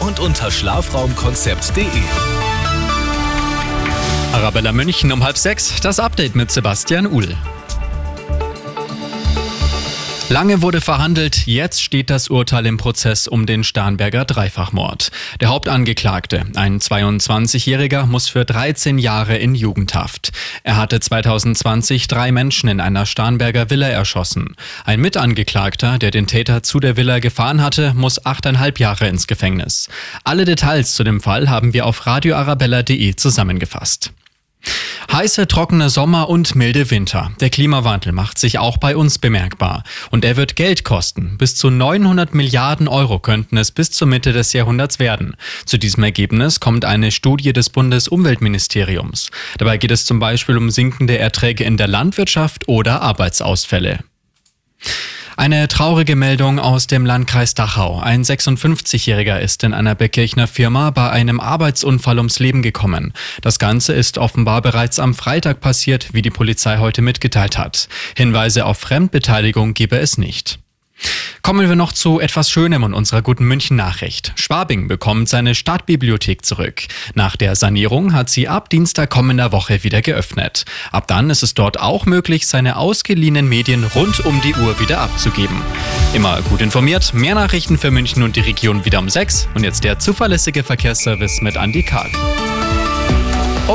Und unter schlafraumkonzept.de. Arabella München um halb sechs, das Update mit Sebastian Uhl. Lange wurde verhandelt, jetzt steht das Urteil im Prozess um den Starnberger Dreifachmord. Der Hauptangeklagte, ein 22-Jähriger, muss für 13 Jahre in Jugendhaft. Er hatte 2020 drei Menschen in einer Starnberger Villa erschossen. Ein Mitangeklagter, der den Täter zu der Villa gefahren hatte, muss achteinhalb Jahre ins Gefängnis. Alle Details zu dem Fall haben wir auf radioarabella.de zusammengefasst. Heiße, trockene Sommer und milde Winter. Der Klimawandel macht sich auch bei uns bemerkbar. Und er wird Geld kosten. Bis zu 900 Milliarden Euro könnten es bis zur Mitte des Jahrhunderts werden. Zu diesem Ergebnis kommt eine Studie des Bundesumweltministeriums. Dabei geht es zum Beispiel um sinkende Erträge in der Landwirtschaft oder Arbeitsausfälle. Eine traurige Meldung aus dem Landkreis Dachau. Ein 56-Jähriger ist in einer Bekirchner Firma bei einem Arbeitsunfall ums Leben gekommen. Das Ganze ist offenbar bereits am Freitag passiert, wie die Polizei heute mitgeteilt hat. Hinweise auf Fremdbeteiligung gebe es nicht. Kommen wir noch zu etwas Schönem und unserer guten München-Nachricht. Schwabing bekommt seine Stadtbibliothek zurück. Nach der Sanierung hat sie ab Dienstag kommender Woche wieder geöffnet. Ab dann ist es dort auch möglich, seine ausgeliehenen Medien rund um die Uhr wieder abzugeben. Immer gut informiert, mehr Nachrichten für München und die Region wieder um 6 und jetzt der zuverlässige Verkehrsservice mit Andy Karg.